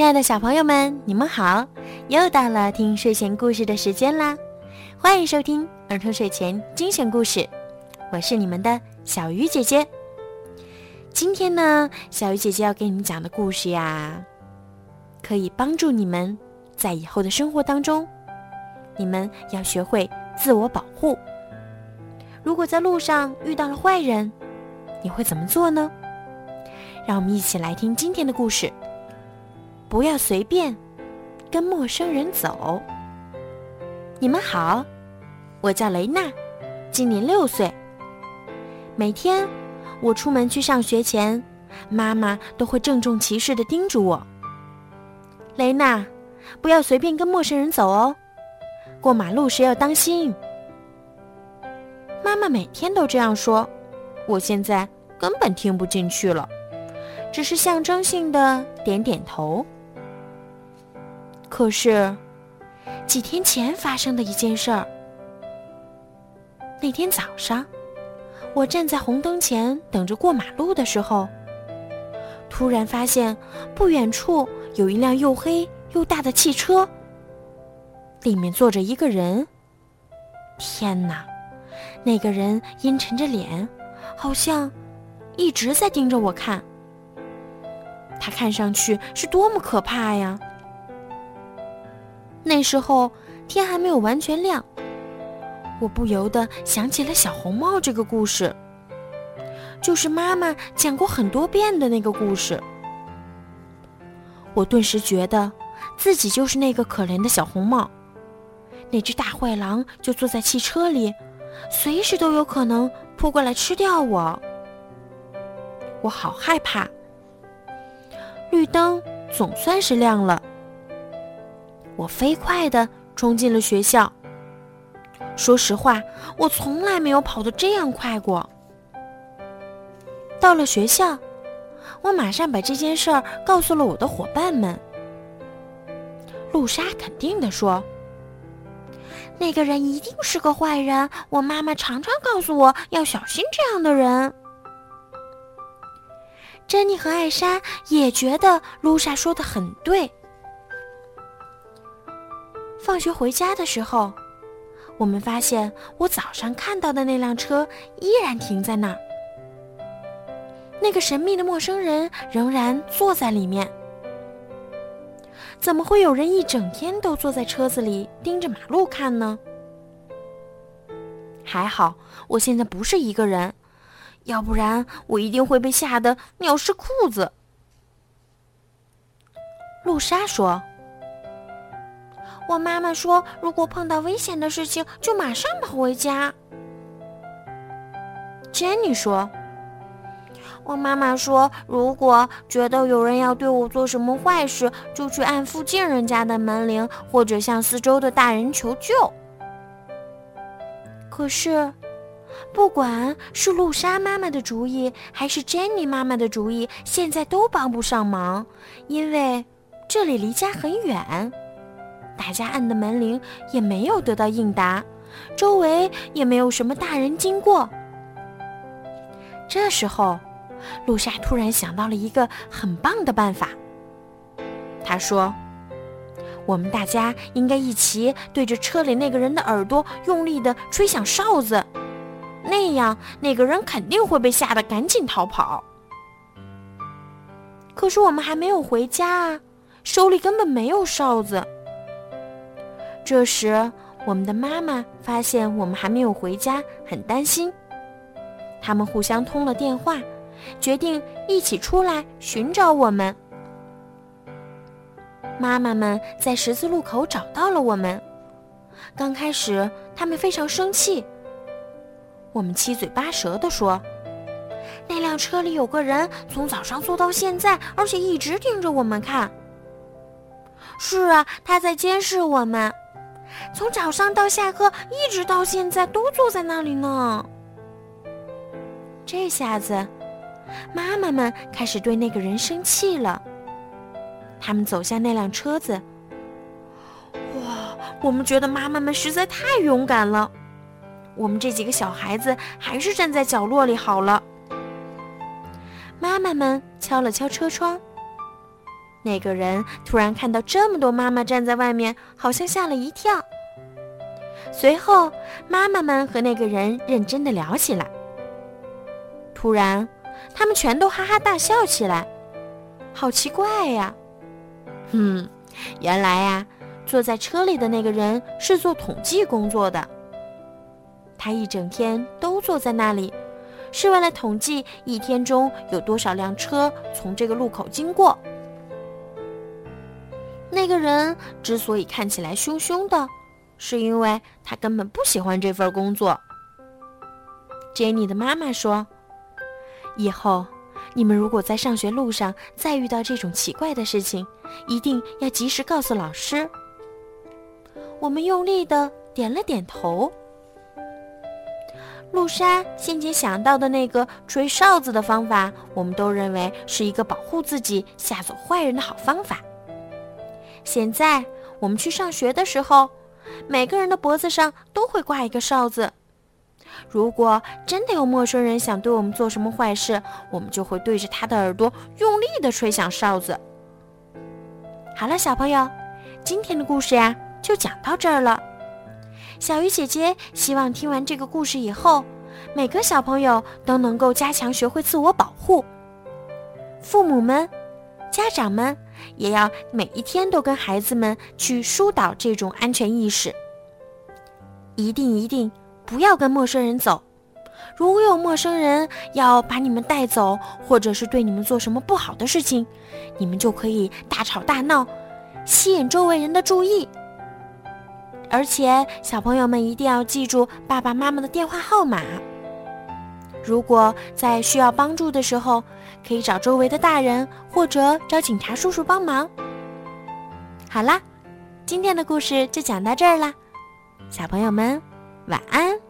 亲爱的小朋友们，你们好！又到了听睡前故事的时间啦，欢迎收听儿童睡前精选故事，我是你们的小鱼姐姐。今天呢，小鱼姐姐要给你们讲的故事呀，可以帮助你们在以后的生活当中，你们要学会自我保护。如果在路上遇到了坏人，你会怎么做呢？让我们一起来听今天的故事。不要随便跟陌生人走。你们好，我叫雷娜，今年六岁。每天我出门去上学前，妈妈都会郑重其事的叮嘱我：“雷娜，不要随便跟陌生人走哦，过马路时要当心。”妈妈每天都这样说，我现在根本听不进去了，只是象征性的点点头。可是，几天前发生的一件事儿。那天早上，我站在红灯前等着过马路的时候，突然发现不远处有一辆又黑又大的汽车，里面坐着一个人。天哪！那个人阴沉着脸，好像一直在盯着我看。他看上去是多么可怕呀！那时候天还没有完全亮，我不由得想起了小红帽这个故事，就是妈妈讲过很多遍的那个故事。我顿时觉得自己就是那个可怜的小红帽，那只大坏狼就坐在汽车里。随时都有可能扑过来吃掉我，我好害怕。绿灯总算是亮了，我飞快地冲进了学校。说实话，我从来没有跑得这样快过。到了学校，我马上把这件事儿告诉了我的伙伴们。露莎肯定地说。那个人一定是个坏人，我妈妈常常告诉我要小心这样的人。珍妮和艾莎也觉得露莎说的很对。放学回家的时候，我们发现我早上看到的那辆车依然停在那儿，那个神秘的陌生人仍然坐在里面。怎么会有人一整天都坐在车子里盯着马路看呢？还好我现在不是一个人，要不然我一定会被吓得尿湿裤子。露莎说：“我妈妈说，如果碰到危险的事情，就马上跑回家。”珍妮说。我妈妈说，如果觉得有人要对我做什么坏事，就去按附近人家的门铃，或者向四周的大人求救。可是，不管是露莎妈妈的主意，还是珍妮妈妈的主意，现在都帮不上忙，因为这里离家很远，大家按的门铃也没有得到应答，周围也没有什么大人经过。这时候。露莎突然想到了一个很棒的办法。她说：“我们大家应该一起对着车里那个人的耳朵用力地吹响哨子，那样那个人肯定会被吓得赶紧逃跑。”可是我们还没有回家啊，手里根本没有哨子。这时，我们的妈妈发现我们还没有回家，很担心。他们互相通了电话。决定一起出来寻找我们。妈妈们在十字路口找到了我们。刚开始，他们非常生气。我们七嘴八舌地说：“那辆车里有个人，从早上坐到现在，而且一直盯着我们看。”“是啊，他在监视我们，从早上到下课，一直到现在都坐在那里呢。”这下子。妈妈们开始对那个人生气了。他们走向那辆车子。哇，我们觉得妈妈们实在太勇敢了。我们这几个小孩子还是站在角落里好了。妈妈们敲了敲车窗。那个人突然看到这么多妈妈站在外面，好像吓了一跳。随后，妈妈们和那个人认真的聊起来。突然，他们全都哈哈大笑起来，好奇怪呀！嗯，原来呀，坐在车里的那个人是做统计工作的。他一整天都坐在那里，是为了统计一天中有多少辆车从这个路口经过。个人之所以看起来凶凶的，是因为他根本不喜欢这份工作。杰尼的妈妈说：“以后你们如果在上学路上再遇到这种奇怪的事情，一定要及时告诉老师。”我们用力的点了点头。露莎先前想到的那个吹哨子的方法，我们都认为是一个保护自己、吓走坏人的好方法。现在我们去上学的时候，每个人的脖子上都会挂一个哨子。如果真的有陌生人想对我们做什么坏事，我们就会对着他的耳朵用力地吹响哨子。好了，小朋友，今天的故事呀就讲到这儿了。小鱼姐姐希望听完这个故事以后，每个小朋友都能够加强学会自我保护。父母们、家长们。也要每一天都跟孩子们去疏导这种安全意识。一定一定不要跟陌生人走。如果有陌生人要把你们带走，或者是对你们做什么不好的事情，你们就可以大吵大闹，吸引周围人的注意。而且小朋友们一定要记住爸爸妈妈的电话号码。如果在需要帮助的时候，可以找周围的大人，或者找警察叔叔帮忙。好啦，今天的故事就讲到这儿啦，小朋友们晚安。